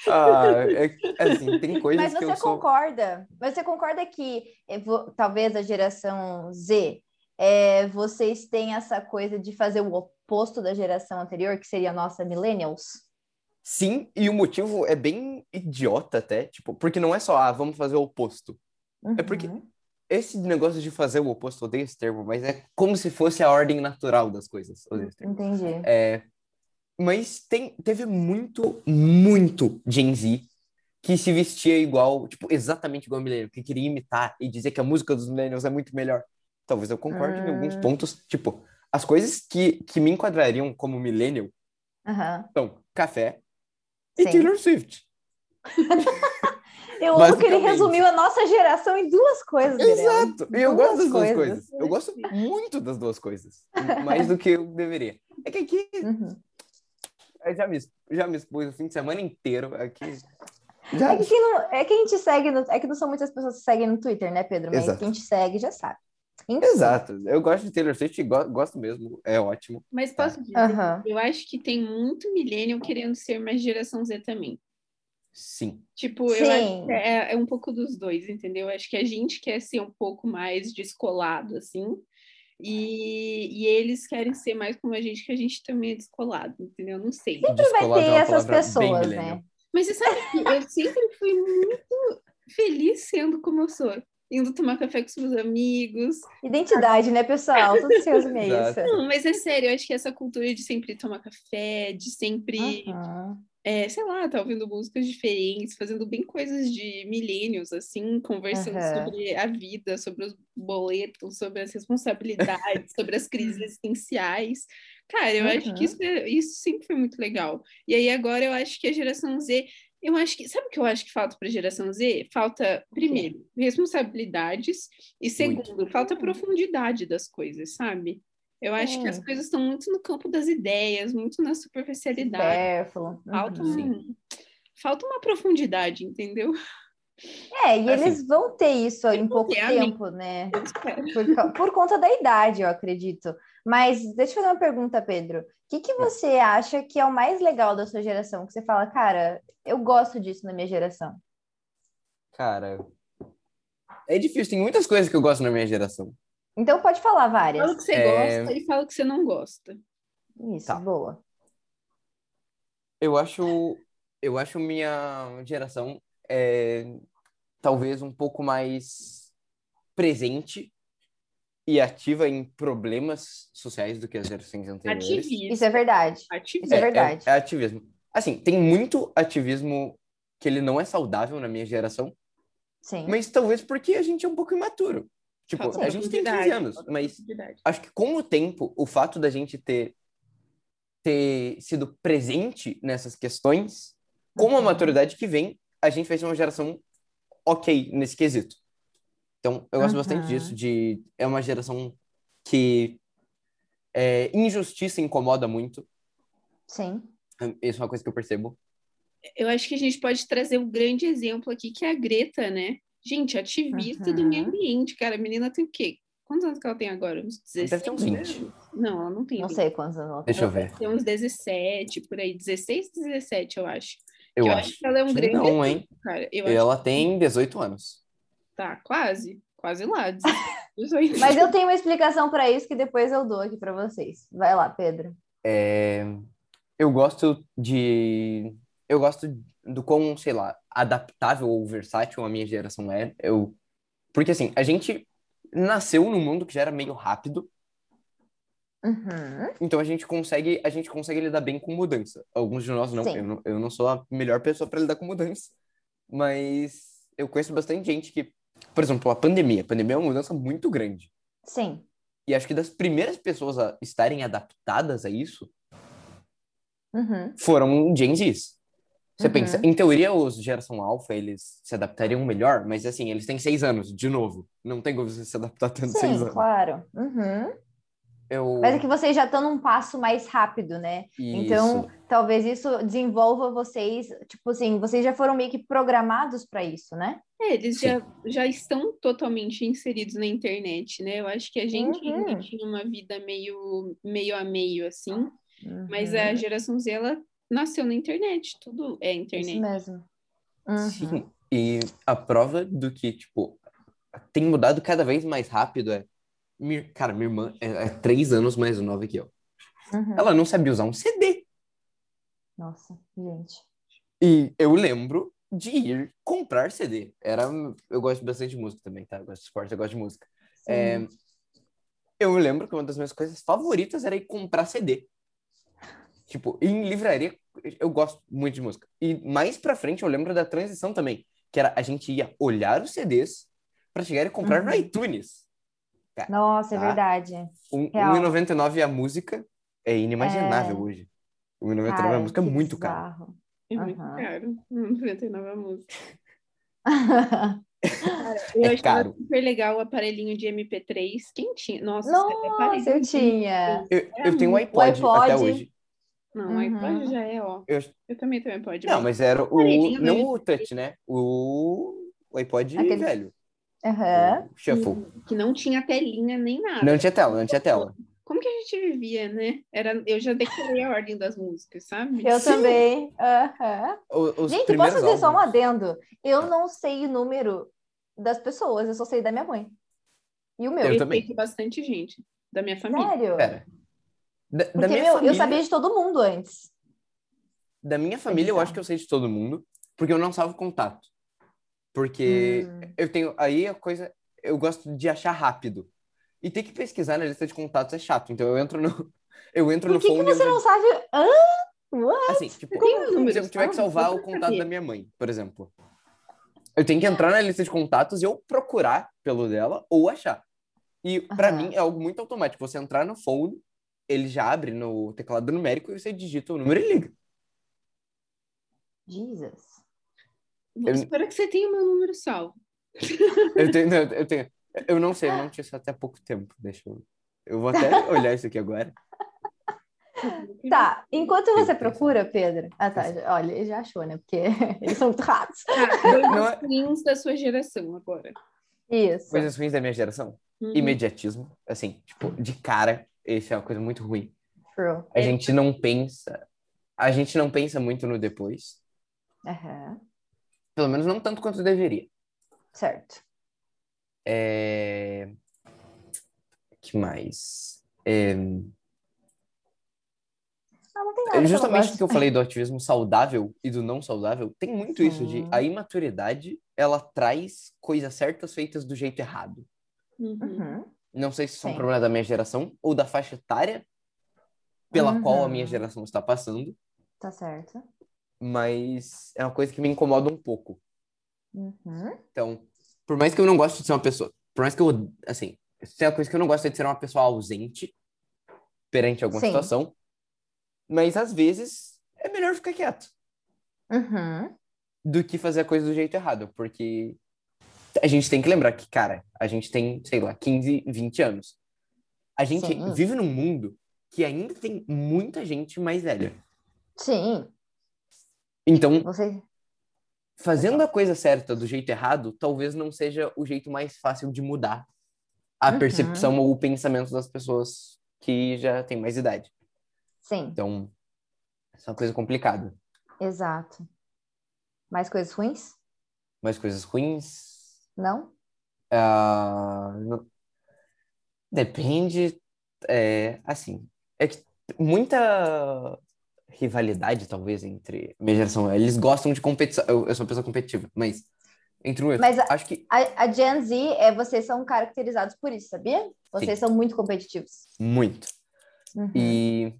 [SPEAKER 3] Ah, é, assim, tem coisas
[SPEAKER 1] Mas
[SPEAKER 3] que
[SPEAKER 1] você
[SPEAKER 3] eu sou...
[SPEAKER 1] concorda? Mas você concorda que eh, talvez a geração Z, eh, vocês têm essa coisa de fazer o oposto da geração anterior, que seria a nossa millennials?
[SPEAKER 3] Sim, e o motivo é bem idiota até, tipo, porque não é só, ah, vamos fazer o oposto. É porque-
[SPEAKER 1] Uhum.
[SPEAKER 3] Esse negócio de fazer o oposto, odeio esse termo, mas é como se fosse a ordem natural das coisas.
[SPEAKER 1] Entendi.
[SPEAKER 3] É, mas tem, teve muito, muito Gen Z que se vestia igual, tipo, exatamente igual a Millennial, que queria imitar e dizer que a música dos Millennials é muito melhor. Talvez eu concorde em alguns
[SPEAKER 1] Hum.
[SPEAKER 3] pontos, tipo, as coisas que, que me enquadrariam como Millennial
[SPEAKER 1] Aham.
[SPEAKER 3] são café e
[SPEAKER 1] Sim.
[SPEAKER 3] Taylor Swift.
[SPEAKER 1] Eu amo que ele resumiu a nossa geração em duas coisas.
[SPEAKER 3] Exato! E eu gosto das duas
[SPEAKER 1] coisas.
[SPEAKER 3] coisas. Eu gosto muito das duas coisas. Mais do que eu deveria. É que aqui
[SPEAKER 1] Uhum.
[SPEAKER 3] já me, já me expus o fim de semana inteiro aqui. Já,
[SPEAKER 1] É que, quem não, é que a gente segue, no- é que não são muitas pessoas que seguem no Twitter, né, Pedro? Mas
[SPEAKER 3] Exato.
[SPEAKER 1] quem te segue já sabe. Enfim.
[SPEAKER 3] Exato. Eu gosto de Taylor Swift e go- gosto mesmo. É ótimo.
[SPEAKER 2] Mas posso dizer, eu acho que tem muito millennial querendo ser mais geração Z também.
[SPEAKER 3] Sim.
[SPEAKER 2] Tipo, eu
[SPEAKER 1] Sim.
[SPEAKER 2] acho que é, é um pouco dos dois, entendeu? Eu acho que a gente quer ser um pouco mais descolado, assim, e, e eles querem ser mais como a gente, que a gente também é descolado, entendeu? Não sei.
[SPEAKER 1] Sempre vai
[SPEAKER 3] Descolado é
[SPEAKER 1] ter
[SPEAKER 3] uma
[SPEAKER 1] essas pessoas, né?
[SPEAKER 2] Mas você sabe que eu sempre fui muito feliz sendo como eu sou. Indo tomar café com os meus amigos.
[SPEAKER 1] Identidade, né, pessoal? Tudo se resume a isso.
[SPEAKER 2] Não, mas é sério, eu acho que essa cultura de sempre tomar café, de sempre é, sei lá, tá ouvindo músicas diferentes, fazendo bem coisas de milênios, assim, conversando sobre a vida, sobre os boletos, sobre as responsabilidades, sobre as crises existenciais. Cara, eu acho
[SPEAKER 1] Uhum.
[SPEAKER 2] que isso, é- isso sempre foi muito legal. E aí agora eu acho que a geração Z, eu acho que, sabe o que eu acho que falta para a geração Z? Falta, primeiro, responsabilidades e segundo,
[SPEAKER 3] Muito.
[SPEAKER 2] falta profundidade das coisas, sabe? Eu acho que as coisas estão muito no campo das ideias, muito na superficialidade.
[SPEAKER 1] Supérfluo.
[SPEAKER 2] Falta,
[SPEAKER 1] Uhum.
[SPEAKER 2] um- falta uma profundidade, entendeu?
[SPEAKER 1] É, e
[SPEAKER 3] Assim,
[SPEAKER 1] eles vão ter isso em pouco tempo, né? Por, por conta da idade, eu acredito. Mas deixa eu fazer uma pergunta, Pedro. O que, que você acha que é o mais legal da sua geração? Que você fala, cara, eu gosto disso na minha geração.
[SPEAKER 3] Cara, é difícil. Tem muitas coisas que eu gosto na minha geração.
[SPEAKER 1] Então pode falar várias.
[SPEAKER 2] Fala o que você
[SPEAKER 3] É.
[SPEAKER 2] gosta e fala o que você não gosta.
[SPEAKER 1] Isso,
[SPEAKER 3] Tá.
[SPEAKER 1] boa.
[SPEAKER 3] Eu acho, eu acho minha geração é, talvez um pouco mais presente e ativa em problemas sociais do que as gerações anteriores.
[SPEAKER 2] Ativismo.
[SPEAKER 1] Isso é verdade.
[SPEAKER 2] Ativismo.
[SPEAKER 1] Isso é verdade.
[SPEAKER 3] É, é ativismo. Assim, tem muito ativismo que ele não é saudável na minha geração,
[SPEAKER 1] Sim.
[SPEAKER 3] mas talvez porque a gente é um pouco imaturo. Tipo,
[SPEAKER 2] Falta
[SPEAKER 3] a gente tem 15
[SPEAKER 2] profundidade,
[SPEAKER 3] anos,
[SPEAKER 2] falta
[SPEAKER 3] mas acho que com o tempo, o fato da gente ter, ter sido presente nessas questões, com a
[SPEAKER 1] Uhum.
[SPEAKER 3] maturidade que vem, a gente vai ser uma geração ok nesse quesito. Então, eu gosto bastante
[SPEAKER 1] Uhum.
[SPEAKER 3] disso, de é uma geração que é, injustiça incomoda muito.
[SPEAKER 1] Sim.
[SPEAKER 3] Isso é uma coisa que eu percebo.
[SPEAKER 2] Eu acho que a gente pode trazer um grande exemplo aqui, que é a Greta, né? Gente, ativista do
[SPEAKER 1] Uhum.
[SPEAKER 2] meio ambiente, cara. A menina tem o quê? Quantos anos que ela tem agora? Uns 16?
[SPEAKER 3] Deve ter uns 20.
[SPEAKER 2] Não, ela não tem.
[SPEAKER 1] Não
[SPEAKER 2] 20.
[SPEAKER 1] sei quantos anos ela tem.
[SPEAKER 3] Deixa eu ver.
[SPEAKER 2] Tem uns 17, por aí. 16, 17, eu acho.
[SPEAKER 3] Eu,
[SPEAKER 2] eu
[SPEAKER 3] acho.
[SPEAKER 2] que ela é um grande
[SPEAKER 3] não, hein?
[SPEAKER 2] cara. Eu acho
[SPEAKER 3] Ela tem 18 anos.
[SPEAKER 2] tá quase, quase lá. 18.
[SPEAKER 1] Mas eu tenho uma explicação para isso que depois eu dou aqui para vocês. Vai lá, Pedro.
[SPEAKER 3] É, eu gosto de eu gosto do quão, sei lá, adaptável ou versátil a minha geração é. Eu... Porque, assim, a gente nasceu num mundo que já era meio rápido,
[SPEAKER 1] Uhum.
[SPEAKER 3] então a gente consegue, a gente consegue lidar bem com mudança. Alguns de nós não.
[SPEAKER 1] Sim.
[SPEAKER 3] Eu não, eu não sou a melhor pessoa para lidar com mudança, mas eu conheço bastante gente que, por exemplo, a pandemia. A pandemia é uma mudança muito grande.
[SPEAKER 1] Sim.
[SPEAKER 3] E acho que das primeiras pessoas a estarem adaptadas a isso
[SPEAKER 1] Uhum.
[SPEAKER 3] foram Gen Zs. Você
[SPEAKER 1] Uhum.
[SPEAKER 3] pensa, em teoria, os geração alfa, eles se adaptariam melhor, mas assim, eles têm seis anos, de novo. Não tem como você se adaptar tanto em seis
[SPEAKER 1] Sim,
[SPEAKER 3] anos.
[SPEAKER 1] claro. Uhum.
[SPEAKER 3] Eu...
[SPEAKER 1] Mas é que vocês já estão num passo mais rápido, né? Então,
[SPEAKER 3] Isso.
[SPEAKER 1] talvez isso desenvolva vocês, tipo assim, vocês já foram meio que programados para isso, né?
[SPEAKER 2] É, eles
[SPEAKER 3] Sim.
[SPEAKER 2] já, já estão totalmente inseridos na internet, né? Eu acho que a gente ainda
[SPEAKER 1] Uhum.
[SPEAKER 2] tinha uma vida meio, meio a meio, assim, mas
[SPEAKER 1] Uhum.
[SPEAKER 2] a geração Z, ela nasceu na internet, tudo é
[SPEAKER 1] Isso
[SPEAKER 2] internet.
[SPEAKER 1] mesmo. Uhum.
[SPEAKER 3] Sim. E a prova do que, tipo, tem mudado cada vez mais rápido é. Cara, minha irmã é, é três anos mais nova que eu.
[SPEAKER 1] Uhum.
[SPEAKER 3] Ela não sabia usar um CD.
[SPEAKER 1] Nossa, gente.
[SPEAKER 3] E eu lembro de ir comprar CD. Era, eu gosto bastante de música também, tá? Eu gosto de esporte, eu gosto de música. É, eu lembro que uma das minhas coisas favoritas era ir comprar CD. Tipo, em livraria, eu gosto muito de música. E mais pra frente eu lembro da transição também, que era a gente ia olhar os CDs pra chegar e comprar no
[SPEAKER 1] Uhum.
[SPEAKER 3] iTunes.
[SPEAKER 1] Nossa, é
[SPEAKER 3] tá?
[SPEAKER 1] verdade.
[SPEAKER 3] Um,
[SPEAKER 1] Real.
[SPEAKER 3] 1,99 a música é inimaginável
[SPEAKER 1] É.
[SPEAKER 3] hoje. 1,99 a
[SPEAKER 1] Cara,
[SPEAKER 3] música é muito caro.
[SPEAKER 2] É muito
[SPEAKER 1] Aham.
[SPEAKER 2] caro. 99 a música.
[SPEAKER 3] É
[SPEAKER 2] Eu achava
[SPEAKER 3] caro.
[SPEAKER 2] super legal o aparelhinho de MP3. Quem tinha? Nossa,
[SPEAKER 1] Nossa, eu tinha.
[SPEAKER 3] Eu, eu tenho um iPod,
[SPEAKER 1] iPod.
[SPEAKER 3] até hoje.
[SPEAKER 2] Não,
[SPEAKER 1] Uhum.
[SPEAKER 2] o iPod já é, ó.
[SPEAKER 3] Eu-
[SPEAKER 2] Eu também tenho iPod.
[SPEAKER 3] Não, mas era o. Não
[SPEAKER 2] mesmo.
[SPEAKER 3] o touch, né? O, o iPod
[SPEAKER 1] Aquele-
[SPEAKER 3] velho.
[SPEAKER 1] Aham.
[SPEAKER 3] O shuffle.
[SPEAKER 2] Que não tinha telinha nem nada.
[SPEAKER 3] Não tinha tela, não tinha tela.
[SPEAKER 2] Como que a gente vivia, né? Era, eu já decorei a ordem das músicas, sabe?
[SPEAKER 1] Eu
[SPEAKER 3] Sim.
[SPEAKER 1] também. Aham.
[SPEAKER 3] O-
[SPEAKER 1] Gente, posso dizer só um adendo? Eu não sei o número das pessoas, eu só sei da minha mãe. E o meu.
[SPEAKER 3] Eu também.
[SPEAKER 2] Respeito bastante gente da minha família.
[SPEAKER 1] Sério?
[SPEAKER 3] Pera. Da, da
[SPEAKER 1] Porque,
[SPEAKER 3] minha
[SPEAKER 1] meu,
[SPEAKER 3] família,
[SPEAKER 1] eu sabia de todo mundo antes.
[SPEAKER 3] da minha família, eu acho que eu sei de todo mundo, porque eu não salvo contato. Porque
[SPEAKER 1] Hum.
[SPEAKER 3] eu tenho. Aí a coisa. Eu gosto de achar rápido. E ter que pesquisar na lista de contatos é chato. Então eu entro no. Eu entro
[SPEAKER 1] Por
[SPEAKER 3] no
[SPEAKER 1] que, que
[SPEAKER 3] phone e eu
[SPEAKER 1] você
[SPEAKER 3] já-
[SPEAKER 1] não sabe? Hã? What?
[SPEAKER 3] Assim, tipo,
[SPEAKER 2] um
[SPEAKER 3] se eu tiver que
[SPEAKER 2] salvo?
[SPEAKER 3] salvar o contato da minha mãe, por exemplo. Eu tenho que entrar na lista de contatos e eu procurar pelo dela ou achar. E pra
[SPEAKER 1] Aham.
[SPEAKER 3] mim é algo muito automático. Você entrar no phone, ele já abre no teclado numérico e você digita o número e liga.
[SPEAKER 1] Jesus.
[SPEAKER 2] Bom,
[SPEAKER 3] Eu-
[SPEAKER 2] Espero que você tenha o meu número salvo.
[SPEAKER 3] Eu tenho, não, eu tenho, eu não sei, eu não tinha isso até há pouco tempo. Deixa eu, eu vou até olhar isso aqui agora.
[SPEAKER 1] Tá, enquanto
[SPEAKER 3] Tem
[SPEAKER 1] você procura, Pedro. Ah, tá. Olha, ele já achou, né? Porque eles são muito ratos.
[SPEAKER 2] Tá, dois
[SPEAKER 3] Não é-
[SPEAKER 2] rins da sua geração agora.
[SPEAKER 1] Isso.
[SPEAKER 3] Coisas ruins da minha geração.
[SPEAKER 2] Uhum.
[SPEAKER 3] Imediatismo. Assim, tipo, de cara, isso é uma coisa muito ruim.
[SPEAKER 1] True.
[SPEAKER 3] A gente não pensa. A gente não pensa muito no depois.
[SPEAKER 1] Aham.
[SPEAKER 3] Pelo menos não tanto quanto deveria.
[SPEAKER 1] Certo.
[SPEAKER 3] É... que mais? É,
[SPEAKER 1] Ah, não tem nada que eu não
[SPEAKER 3] Justamente
[SPEAKER 1] gosto.
[SPEAKER 3] porque eu falei do ativismo saudável e do não saudável, tem muito isso de
[SPEAKER 1] Sim.
[SPEAKER 3] a imaturidade, ela traz coisas certas feitas do jeito errado.
[SPEAKER 2] Uhum.
[SPEAKER 1] Uhum.
[SPEAKER 3] Não sei se isso é um
[SPEAKER 1] Sim.
[SPEAKER 3] problema da minha geração ou da faixa etária pela qual a
[SPEAKER 1] Uhum.
[SPEAKER 3] minha geração está passando,
[SPEAKER 1] Tá certo.
[SPEAKER 3] Mas é uma coisa que me incomoda um pouco.
[SPEAKER 1] Uhum.
[SPEAKER 3] Então, por mais que eu não goste de ser uma pessoa, por mais que eu, assim, tem uma coisa que eu não gosto é de ser uma pessoa ausente perante alguma
[SPEAKER 1] Sim.
[SPEAKER 3] situação, mas às vezes é melhor ficar quieto
[SPEAKER 1] Uhum.
[SPEAKER 3] do que fazer a coisa do jeito errado, porque a gente tem que lembrar que, cara, a gente tem, sei lá, 15, 20 anos. A gente
[SPEAKER 1] Sim.
[SPEAKER 3] vive num mundo que ainda tem muita gente mais velha.
[SPEAKER 1] Sim.
[SPEAKER 3] Então,
[SPEAKER 1] Você.
[SPEAKER 3] fazendo a coisa certa do jeito errado, talvez não seja o jeito mais fácil de mudar a
[SPEAKER 1] Uhum.
[SPEAKER 3] percepção ou o pensamento das pessoas que já têm mais idade.
[SPEAKER 1] Sim,
[SPEAKER 3] Então, é uma coisa complicada.
[SPEAKER 1] exato. Mais coisas ruins?
[SPEAKER 3] Mas coisas ruins.
[SPEAKER 1] Não?
[SPEAKER 3] ah, não- Depende. É, assim, é que muita rivalidade, talvez, entre minha geração. Eles gostam de competição. Eu, eu sou uma pessoa competitiva, mas entre outro,
[SPEAKER 1] Mas a-
[SPEAKER 3] acho que
[SPEAKER 1] A, a Gen Z, é, vocês são caracterizados por isso, sabia? Vocês são muito competitivos.
[SPEAKER 3] muito.
[SPEAKER 1] Uhum.
[SPEAKER 3] E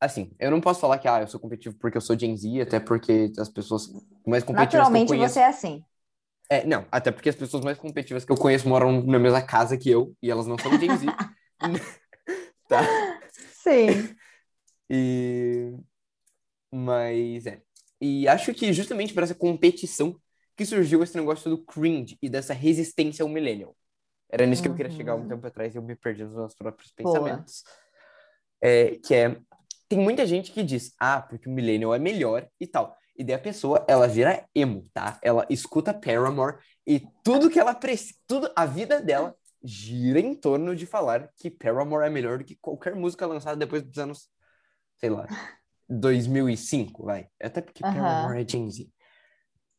[SPEAKER 3] assim, eu não posso falar que ah, eu sou competitivo porque eu sou Gen Z, até porque as pessoas mais competitivas que eu
[SPEAKER 1] Naturalmente
[SPEAKER 3] conheço.
[SPEAKER 1] você é assim.
[SPEAKER 3] É, não, até porque as pessoas mais competitivas que eu conheço moram na mesma casa que eu e elas não são Gen Z. tá?
[SPEAKER 1] Sim.
[SPEAKER 3] E mas é. E acho que justamente por essa competição que surgiu esse negócio do cringe e dessa resistência ao millennial. Era nisso que eu queria chegar um
[SPEAKER 1] Uhum.
[SPEAKER 3] tempo atrás e eu me perdi nos meus próprios pensamentos. É, que é, tem muita gente que diz, ah, porque o millennial é melhor e tal. E daí a pessoa, ela vira emo, tá? Ela escuta Paramore e tudo que ela precisa, tudo, a vida dela gira em torno de falar que Paramore é melhor do que qualquer música lançada depois dos anos, sei lá, 2005, vai. Até porque
[SPEAKER 1] Aham.
[SPEAKER 3] Paramore é Gen Z.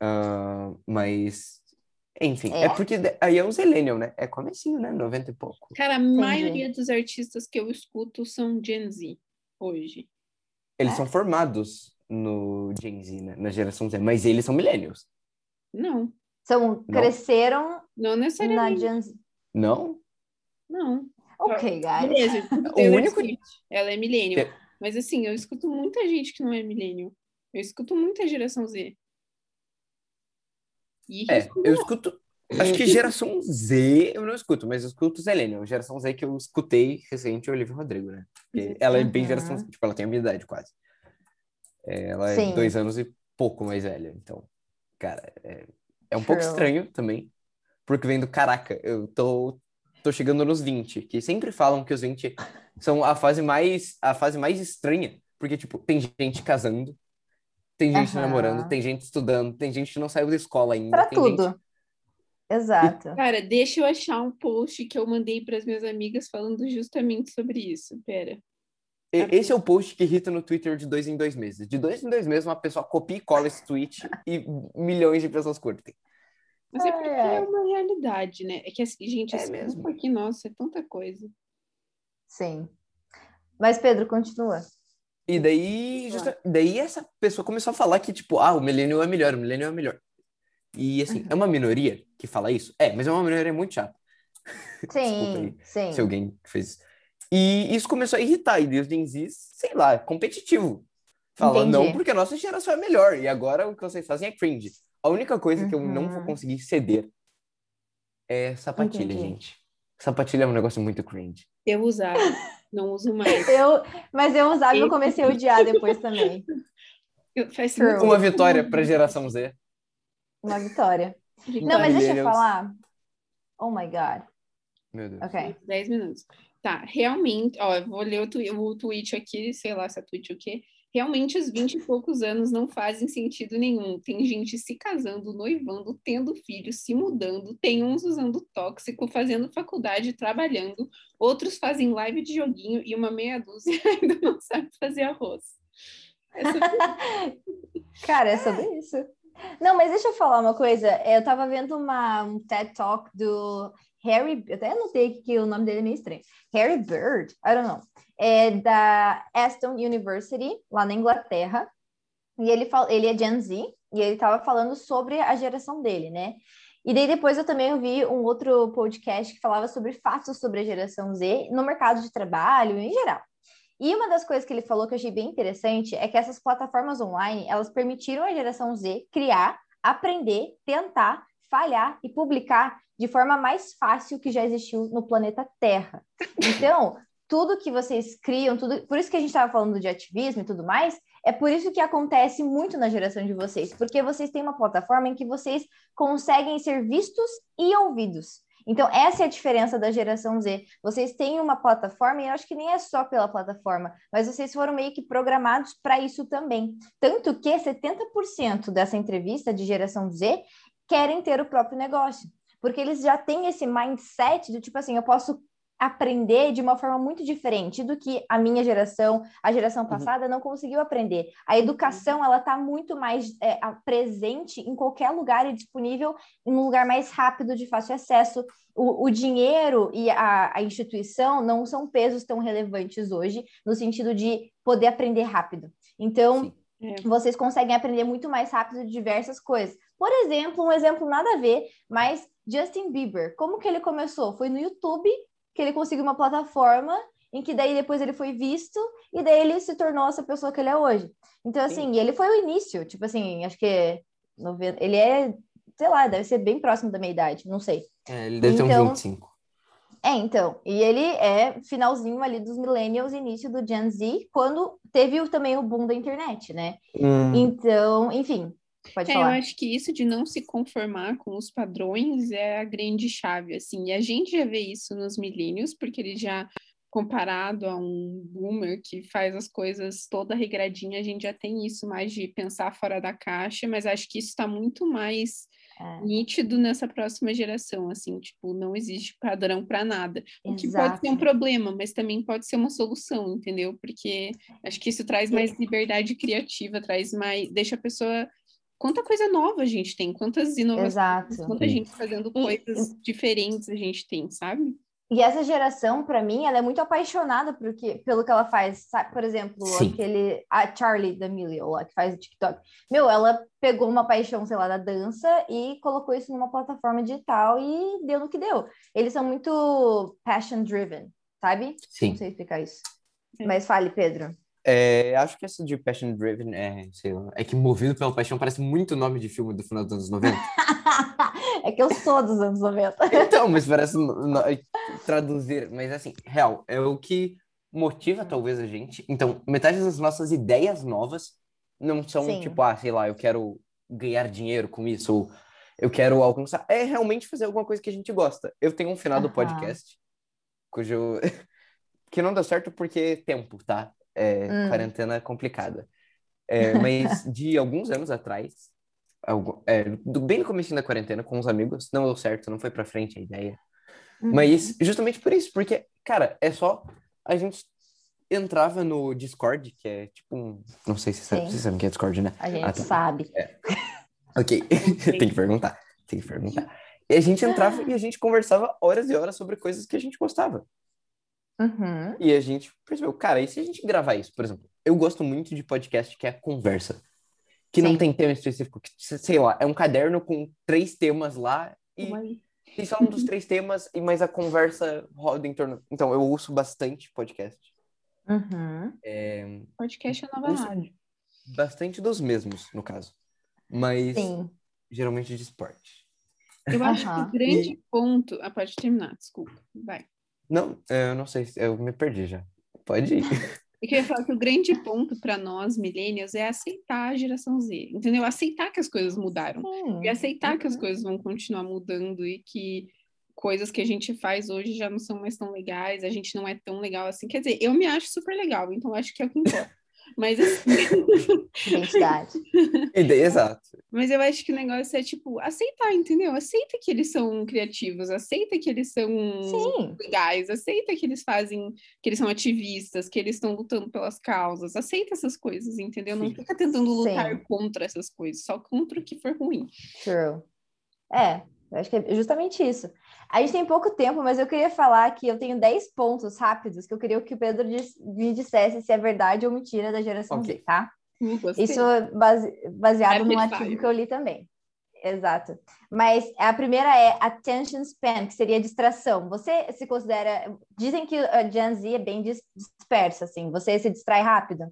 [SPEAKER 3] Ah, mas, enfim, é,
[SPEAKER 1] É?
[SPEAKER 3] porque aí é um Zillennial, né? É comecinho, né? 90 e pouco.
[SPEAKER 2] Cara, a maioria dos artistas que eu escuto são Gen Z hoje.
[SPEAKER 3] Eles
[SPEAKER 1] É?
[SPEAKER 3] são formados no Gen Z, né? Na geração Z, mas eles são millennials.
[SPEAKER 2] Não,
[SPEAKER 1] São, cresceram
[SPEAKER 2] não
[SPEAKER 1] na
[SPEAKER 2] necessariamente.
[SPEAKER 1] Gen Z.
[SPEAKER 3] Não?
[SPEAKER 2] Não.
[SPEAKER 1] Ok, guys.
[SPEAKER 2] Beleza, escuto
[SPEAKER 3] O único-
[SPEAKER 2] Ela é millennial. Mas assim, eu escuto muita gente que não é millennial. Eu escuto muita geração Z. E
[SPEAKER 3] É, eu escuto. Acho que geração Z eu não escuto, mas eu escuto Zillennial. Geração Z que eu escutei recente é Olivia Rodrigo, né? Porque ela é bem
[SPEAKER 1] Uhum.
[SPEAKER 3] geração Z, tipo, ela tem a minha idade quase. É, ela é
[SPEAKER 1] Sim.
[SPEAKER 3] dois anos e pouco mais velha. Então, cara, é, é um pouco
[SPEAKER 1] True.
[SPEAKER 3] estranho também. Porque vem do caraca, eu tô, tô chegando nos 20, que sempre falam que os 20 são a fase mais, a fase mais estranha. Porque, tipo, tem gente casando, tem gente
[SPEAKER 1] Aham.
[SPEAKER 3] namorando, tem gente estudando, tem gente que não saiu da escola ainda.
[SPEAKER 1] Pra
[SPEAKER 3] tem gente-
[SPEAKER 1] tudo. Exato.
[SPEAKER 2] Cara, deixa eu achar um post que eu mandei para as minhas amigas falando justamente sobre isso. Pera.
[SPEAKER 3] E- Esse é o post que irrita no Twitter de dois em dois meses. De dois em dois meses, uma pessoa copia e cola esse tweet e milhões de pessoas curtem.
[SPEAKER 2] Mas é porque
[SPEAKER 1] ai.
[SPEAKER 2] é uma realidade, né? É que, assim, gente,
[SPEAKER 3] É mesmo.
[SPEAKER 2] aqui, nossa, é tanta coisa.
[SPEAKER 1] Sim. Mas, Pedro, continua.
[SPEAKER 3] E daí, justa- daí essa pessoa começou a falar que, tipo, ah, o millennial é melhor, o millennial é melhor. E, assim, é uma minoria que fala isso? É, mas é uma minoria muito chata,
[SPEAKER 1] Sim, sim.
[SPEAKER 3] se alguém fez isso. E isso começou a irritar, e Deus Gen Z, sei lá, competitivo. Fala,
[SPEAKER 1] Entendi.
[SPEAKER 3] não, porque a nossa geração é melhor, e agora o que vocês fazem é cringe. A única coisa que eu não vou
[SPEAKER 1] Uhum.
[SPEAKER 3] conseguir ceder é sapatilha,
[SPEAKER 1] Entendi.
[SPEAKER 3] gente. Sapatilha é um negócio muito cringe.
[SPEAKER 2] Eu usava, não uso mais.
[SPEAKER 1] Eu, mas eu usava e eu comecei a odiar depois também.
[SPEAKER 2] Eu, faz
[SPEAKER 1] True.
[SPEAKER 3] Uma vitória pra geração Z.
[SPEAKER 1] Uma vitória. Não, mas deixa eu falar. Oh my God.
[SPEAKER 3] Meu Deus.
[SPEAKER 1] Ok.
[SPEAKER 2] 10 minutos. Tá, realmente, ó, eu vou ler o, twi- o tweet aqui, sei lá se é tweet o quê. Realmente, os 20 e poucos anos não fazem sentido nenhum. Tem gente se casando, noivando, tendo filhos, se mudando, tem uns usando tóxico, fazendo faculdade, trabalhando, outros fazem live de joguinho e uma meia dúzia ainda não sabe fazer arroz. Essa
[SPEAKER 1] Cara, é sobre isso. Não, mas deixa eu falar uma coisa. É, Eu tava vendo uma, um TED Talk do Harry, eu até anotei que o nome dele é meio estranho. Harry Bird, I don't know. É da Aston University, lá na Inglaterra. E ele, fala, ele é Gen Z, e ele tava falando sobre a geração dele, né? E daí depois eu também ouvi um outro podcast que falava sobre fatos sobre a geração Z no mercado de trabalho em geral. E uma das coisas que ele falou que eu achei bem interessante é que essas plataformas online, elas permitiram a geração Z criar, aprender, tentar, falhar e publicar de forma mais fácil que já existiu no planeta Terra. Então, tudo que vocês criam, tudo, por isso que a gente estava falando de ativismo e tudo mais, é por isso que acontece muito na geração de vocês, porque vocês têm uma plataforma em que vocês conseguem ser vistos e ouvidos. Então, essa é a diferença da geração Z. Vocês têm uma plataforma, e eu acho que nem é só pela plataforma, mas vocês foram meio que programados para isso também. Tanto que 70% dessa entrevista de geração Z querem ter o próprio negócio, porque eles já têm esse mindset do tipo assim, eu posso aprender de uma forma muito diferente do que a minha geração, a geração passada não conseguiu aprender. A educação ela está muito mais é, presente em qualquer lugar e disponível em um lugar mais rápido, de fácil acesso. O, o dinheiro e a, a instituição não são pesos tão relevantes hoje, no sentido de poder aprender rápido. Então,
[SPEAKER 3] Sim.
[SPEAKER 2] É.
[SPEAKER 1] vocês conseguem aprender muito mais rápido de diversas coisas. Por exemplo, um exemplo nada a ver, mas Justin Bieber, como que ele começou? Foi no YouTube que ele conseguiu uma plataforma em que daí depois ele foi visto e daí ele se tornou essa pessoa que ele é hoje. Então, assim, ele foi o início, tipo assim, acho que noven- ele é, sei lá, deve ser bem próximo da minha idade, não sei.
[SPEAKER 3] É, ele deve ter
[SPEAKER 1] Então-
[SPEAKER 3] uns 25.
[SPEAKER 1] É, então, e ele é finalzinho ali dos millennials, início do Gen Z, quando teve também o boom da internet, né?
[SPEAKER 3] Hum,
[SPEAKER 1] Então, enfim, pode
[SPEAKER 2] É, eu acho que isso de não se conformar com os padrões é a grande chave, assim. E a gente já vê isso nos milênios, porque ele já, comparado a um boomer que faz as coisas toda regradinha, a gente já tem isso mais de pensar fora da caixa, mas acho que isso está muito mais
[SPEAKER 1] É.
[SPEAKER 2] nítido nessa próxima geração, assim, tipo, não existe padrão para nada. O que pode ser um problema, mas também pode ser uma solução, entendeu? Porque acho que isso traz mais liberdade criativa, traz mais, deixa a pessoa quanta coisa nova a gente tem, quantas inovações,
[SPEAKER 1] Exato.
[SPEAKER 2] quanta
[SPEAKER 3] Sim.
[SPEAKER 2] gente fazendo
[SPEAKER 1] E-
[SPEAKER 2] coisas diferentes a gente tem, sabe?
[SPEAKER 1] E essa geração, para mim, ela é muito apaixonada porque, pelo que ela faz. Sabe? Por exemplo,
[SPEAKER 3] Sim.
[SPEAKER 1] aquele a Charlie D'Amelio, lá que faz o TikTok. Meu, ela pegou uma paixão, sei lá, da dança e colocou isso numa plataforma digital e deu no que deu. Eles são muito passion driven, sabe?
[SPEAKER 3] sim.
[SPEAKER 1] Não sei explicar isso.
[SPEAKER 2] É.
[SPEAKER 1] Mas fale, Pedro.
[SPEAKER 3] É, acho que essa de Passion Driven é, sei lá, é que Movido pela Paixão parece muito nome de filme do final dos anos 90.
[SPEAKER 1] é que eu sou dos anos 90.
[SPEAKER 3] Então, mas parece traduzir, mas assim, real, é o que motiva talvez a gente. Então, metade das nossas ideias novas não são
[SPEAKER 1] Sim.
[SPEAKER 3] tipo, ah, sei lá, eu quero ganhar dinheiro com isso, ou eu quero alcançar. É realmente fazer alguma coisa que a gente gosta. Eu tenho um final do
[SPEAKER 1] Aham.
[SPEAKER 3] podcast, cujo. que não deu certo porque tempo, tá? É,
[SPEAKER 1] Hum.
[SPEAKER 3] Quarentena complicada. É, mas de alguns anos atrás, algu- é, do- bem no começo da quarentena, com os amigos, não deu certo, não foi pra frente a ideia.
[SPEAKER 1] Uhum.
[SPEAKER 3] Mas justamente por isso, porque, cara, é só a gente entrava no Discord, que é tipo um. Não sei se você sabe, vocês sabem o que é Discord, né?
[SPEAKER 1] A gente
[SPEAKER 3] Ah, tá.
[SPEAKER 1] sabe.
[SPEAKER 3] Ok, tem que perguntar, tem que perguntar. E a gente entrava e a gente conversava horas e horas sobre coisas que a gente gostava.
[SPEAKER 1] Uhum.
[SPEAKER 3] E a gente percebeu, cara, e se a gente gravar isso? Por exemplo, eu gosto muito de podcast que é conversa. Que não
[SPEAKER 1] Sim.
[SPEAKER 3] tem tema específico, que, sei lá, é um caderno com três temas lá e
[SPEAKER 2] Mas-
[SPEAKER 3] Vocês falam dos três temas, e mais a conversa roda em torno. Então, eu ouço bastante podcast.
[SPEAKER 1] Uhum.
[SPEAKER 3] É,
[SPEAKER 2] Podcast é nova rádio.
[SPEAKER 3] bastante dos mesmos, no caso. Mas
[SPEAKER 1] Sim.
[SPEAKER 3] geralmente de esporte.
[SPEAKER 2] Eu acho que o grande ponto. Ah, pode terminar, desculpa. Vai.
[SPEAKER 3] Não, é, eu não sei, se- eu me perdi já. Pode ir.
[SPEAKER 2] Eu queria falar que o grande ponto para nós, millennials, é aceitar a geração Z, entendeu? Aceitar que as coisas mudaram.
[SPEAKER 1] Sim.
[SPEAKER 2] E aceitar que as
[SPEAKER 1] Uhum.
[SPEAKER 2] coisas vão continuar mudando e que coisas que a gente faz hoje já não são mais tão legais, a gente não é tão legal assim. Quer dizer, eu me acho super legal, então acho que é o que importa. Mas, assim,
[SPEAKER 1] Identidade.
[SPEAKER 3] Ideia, exato.
[SPEAKER 2] mas eu acho que o negócio é, tipo, aceitar, entendeu? Aceita que eles são criativos, aceita que eles são
[SPEAKER 1] Sim.
[SPEAKER 2] legais, aceita que eles fazem, que eles são ativistas, que eles estão lutando pelas causas, aceita essas coisas, entendeu? Não
[SPEAKER 3] Sim.
[SPEAKER 2] fica tentando lutar
[SPEAKER 1] Sim.
[SPEAKER 2] contra essas coisas, só contra o que for ruim.
[SPEAKER 1] True. É, eu acho que é justamente isso. A gente tem pouco tempo, mas eu queria falar que eu tenho 10 pontos rápidos que eu queria que o Pedro me dissesse se é verdade ou mentira da geração
[SPEAKER 3] Ok.
[SPEAKER 1] Z, tá?
[SPEAKER 2] Uh, gostei.
[SPEAKER 1] Isso é base- baseado num
[SPEAKER 2] fire.
[SPEAKER 1] artigo que eu li também. Exato. Mas a primeira é attention span, que seria distração. Você se considera. Dizem que a Gen Z é bem dis- dispersa, assim. Você se distrai rápido?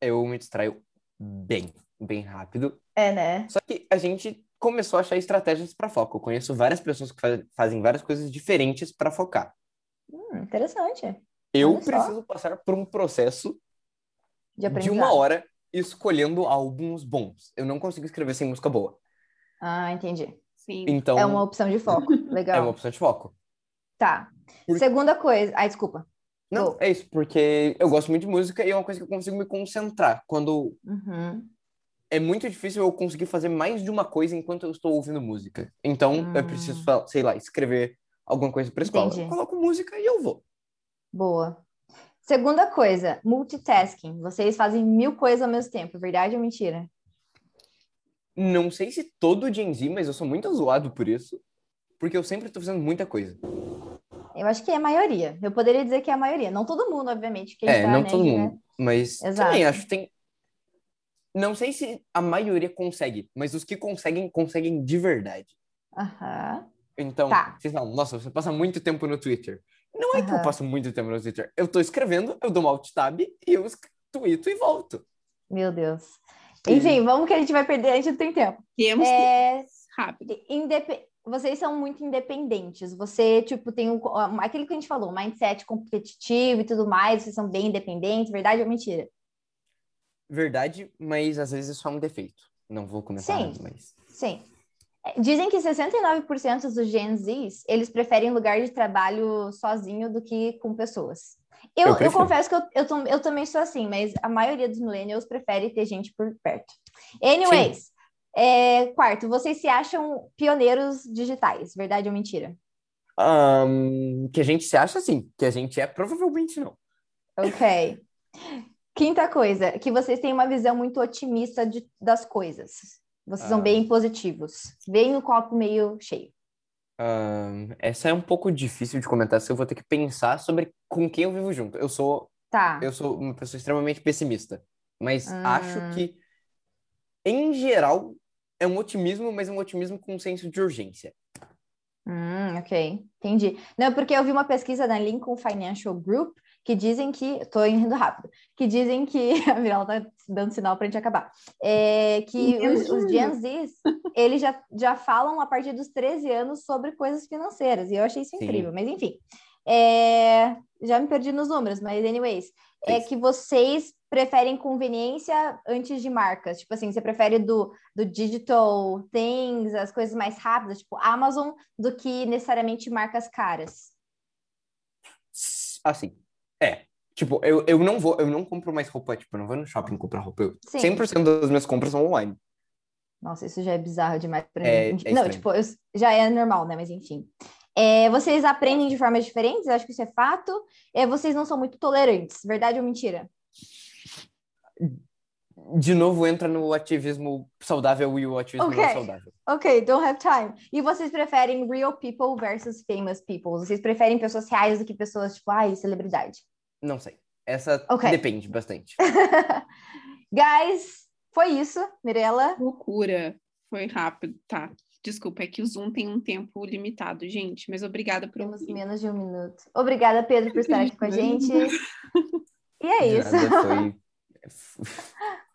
[SPEAKER 3] Eu me distraio bem, bem rápido.
[SPEAKER 1] É, né?
[SPEAKER 3] Só que a gente começou a achar estratégias para foco. Eu conheço várias pessoas que fa- fazem várias coisas diferentes para focar.
[SPEAKER 1] Hum, interessante.
[SPEAKER 3] Eu preciso passar por um processo
[SPEAKER 1] De
[SPEAKER 3] de uma hora escolhendo álbuns bons. Eu não consigo escrever sem música boa.
[SPEAKER 1] Ah, entendi.
[SPEAKER 2] Sim.
[SPEAKER 3] Então,
[SPEAKER 1] É uma opção de foco.
[SPEAKER 3] é
[SPEAKER 1] Legal.
[SPEAKER 3] uma opção de foco.
[SPEAKER 1] Tá.
[SPEAKER 3] Por-
[SPEAKER 1] Segunda coisa. Ai, desculpa.
[SPEAKER 3] Não,
[SPEAKER 1] Go.
[SPEAKER 3] é isso, porque eu gosto muito de música e é uma coisa que eu consigo me concentrar. Quando
[SPEAKER 1] Uhum.
[SPEAKER 3] É muito difícil eu conseguir fazer mais de uma coisa enquanto eu estou ouvindo música. Então, eu
[SPEAKER 1] Hum.
[SPEAKER 3] preciso, fa- sei lá, escrever alguma coisa para escola.
[SPEAKER 1] Entendi.
[SPEAKER 3] Eu coloco música e eu vou.
[SPEAKER 1] Boa. Segunda coisa, multitasking. Vocês fazem mil coisas ao mesmo tempo, verdade ou mentira?
[SPEAKER 3] Não sei se todo Gen Z, mas eu sou muito zoado por isso, porque eu sempre estou fazendo muita coisa.
[SPEAKER 1] Eu acho que é a maioria. Eu poderia dizer que é a maioria. Não todo mundo, obviamente.
[SPEAKER 3] É,
[SPEAKER 1] tá,
[SPEAKER 3] não
[SPEAKER 1] né,
[SPEAKER 3] todo mundo, mas
[SPEAKER 1] Exato.
[SPEAKER 3] também acho que tem não sei se a maioria consegue, mas os que conseguem, conseguem de verdade.
[SPEAKER 1] Aham.
[SPEAKER 3] Então,
[SPEAKER 1] Tá.
[SPEAKER 3] vocês falam, nossa, você passa muito tempo no Twitter. Não é que eu passo muito tempo no Twitter. Eu tô escrevendo, eu dou um alt tab e eu tweeto e volto.
[SPEAKER 1] Meu Deus. Enfim, vamos que a gente vai perder, a gente não tem tempo.
[SPEAKER 2] Temos
[SPEAKER 1] É,
[SPEAKER 2] que rápido.
[SPEAKER 1] Indepe- Vocês são muito independentes. Você, tipo, tem um... aquilo que a gente falou, mindset competitivo e tudo mais, vocês são bem independentes, verdade ou mentira?
[SPEAKER 3] Verdade, mas às vezes é um defeito. Não vou comentar,
[SPEAKER 1] Sim.
[SPEAKER 3] mas...
[SPEAKER 1] Sim. É, Dizem que 69% dos Gen Zs, eles preferem lugar de trabalho sozinho do que com pessoas. Eu,
[SPEAKER 3] Eu
[SPEAKER 1] eu, confesso que eu, eu, eu também sou assim, mas a maioria dos millennials prefere ter gente por perto. Anyways, é, quarto, vocês se acham pioneiros digitais, verdade ou mentira?
[SPEAKER 3] Ahn, que a gente se acha assim, que a gente é, provavelmente não.
[SPEAKER 1] Ok. Quinta coisa, que vocês têm uma visão muito otimista de- das coisas. Vocês são
[SPEAKER 3] Ah.
[SPEAKER 1] bem positivos. Veem o copo meio cheio.
[SPEAKER 3] Ahn, essa é um pouco difícil de comentar, se eu vou ter que pensar sobre com quem eu vivo junto. Eu sou,
[SPEAKER 1] Tá.
[SPEAKER 3] eu sou uma pessoa extremamente pessimista, mas
[SPEAKER 1] Ah.
[SPEAKER 3] acho que, em geral, é um otimismo, mas um otimismo com um senso de urgência.
[SPEAKER 1] Hum, ok, entendi. Não, porque eu vi uma pesquisa da Lincoln Financial Group que dizem que, tô indo rápido, que dizem que, a Mirella tá dando sinal pra gente acabar, é, que os, os Gen Zs, eles já, já falam a partir dos 13 anos sobre coisas financeiras, e eu achei isso
[SPEAKER 3] Sim.
[SPEAKER 1] incrível, mas enfim, é, já me perdi nos números, mas anyways, é
[SPEAKER 3] Sim.
[SPEAKER 1] que vocês preferem conveniência antes de marcas, tipo assim, você prefere do, do digital things, as coisas mais rápidas, tipo Amazon, do que necessariamente marcas caras.
[SPEAKER 3] Assim, é. Tipo, eu, eu não vou, eu não compro mais roupa, tipo, eu não vou no shopping comprar roupa. Eu,
[SPEAKER 1] Sim.
[SPEAKER 3] 100% das minhas compras são online.
[SPEAKER 1] Nossa, isso já é bizarro demais pra
[SPEAKER 3] É-
[SPEAKER 1] mim.
[SPEAKER 3] é
[SPEAKER 1] não,
[SPEAKER 3] estranho.
[SPEAKER 1] tipo, eu- já é normal, né? Mas enfim. É, vocês aprendem de formas diferentes, eu acho que isso é fato. É, vocês não são muito tolerantes, verdade ou mentira?
[SPEAKER 3] De novo, entra no ativismo saudável e o ativismo
[SPEAKER 1] Ok.
[SPEAKER 3] não saudável.
[SPEAKER 1] Ok, don't have time. E vocês preferem real people versus famous people? Vocês preferem pessoas reais do que pessoas, tipo, ai, celebridade?
[SPEAKER 3] Não sei. Essa
[SPEAKER 1] Ok.
[SPEAKER 3] depende bastante.
[SPEAKER 1] Guys, foi isso, Mirella.
[SPEAKER 2] Loucura. Foi rápido, tá? Desculpa, é que o Zoom tem um tempo limitado, gente, mas obrigada por
[SPEAKER 1] Temos
[SPEAKER 2] ouvir.
[SPEAKER 1] menos de um minuto. Obrigada, Pedro, por estar aqui com a gente. E é isso.
[SPEAKER 3] nada, foi...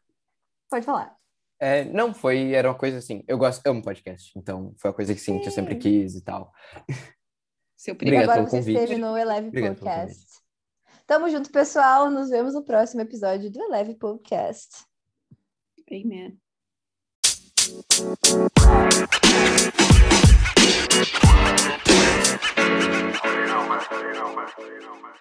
[SPEAKER 1] Pode falar.
[SPEAKER 3] É, não, foi, era uma coisa assim, eu gosto, amo podcast, então foi uma coisa que sim, que eu sempre quis e tal.
[SPEAKER 2] Seu
[SPEAKER 1] E
[SPEAKER 3] Obrigado
[SPEAKER 1] agora
[SPEAKER 3] pelo
[SPEAKER 1] você
[SPEAKER 3] convite.
[SPEAKER 1] esteve no Eleve
[SPEAKER 3] Obrigado
[SPEAKER 1] Podcast. Tamo junto, pessoal. Nos vemos no próximo episódio do Eleve Podcast.
[SPEAKER 2] Amen.
[SPEAKER 4] You know, man. You know, man. You know, man.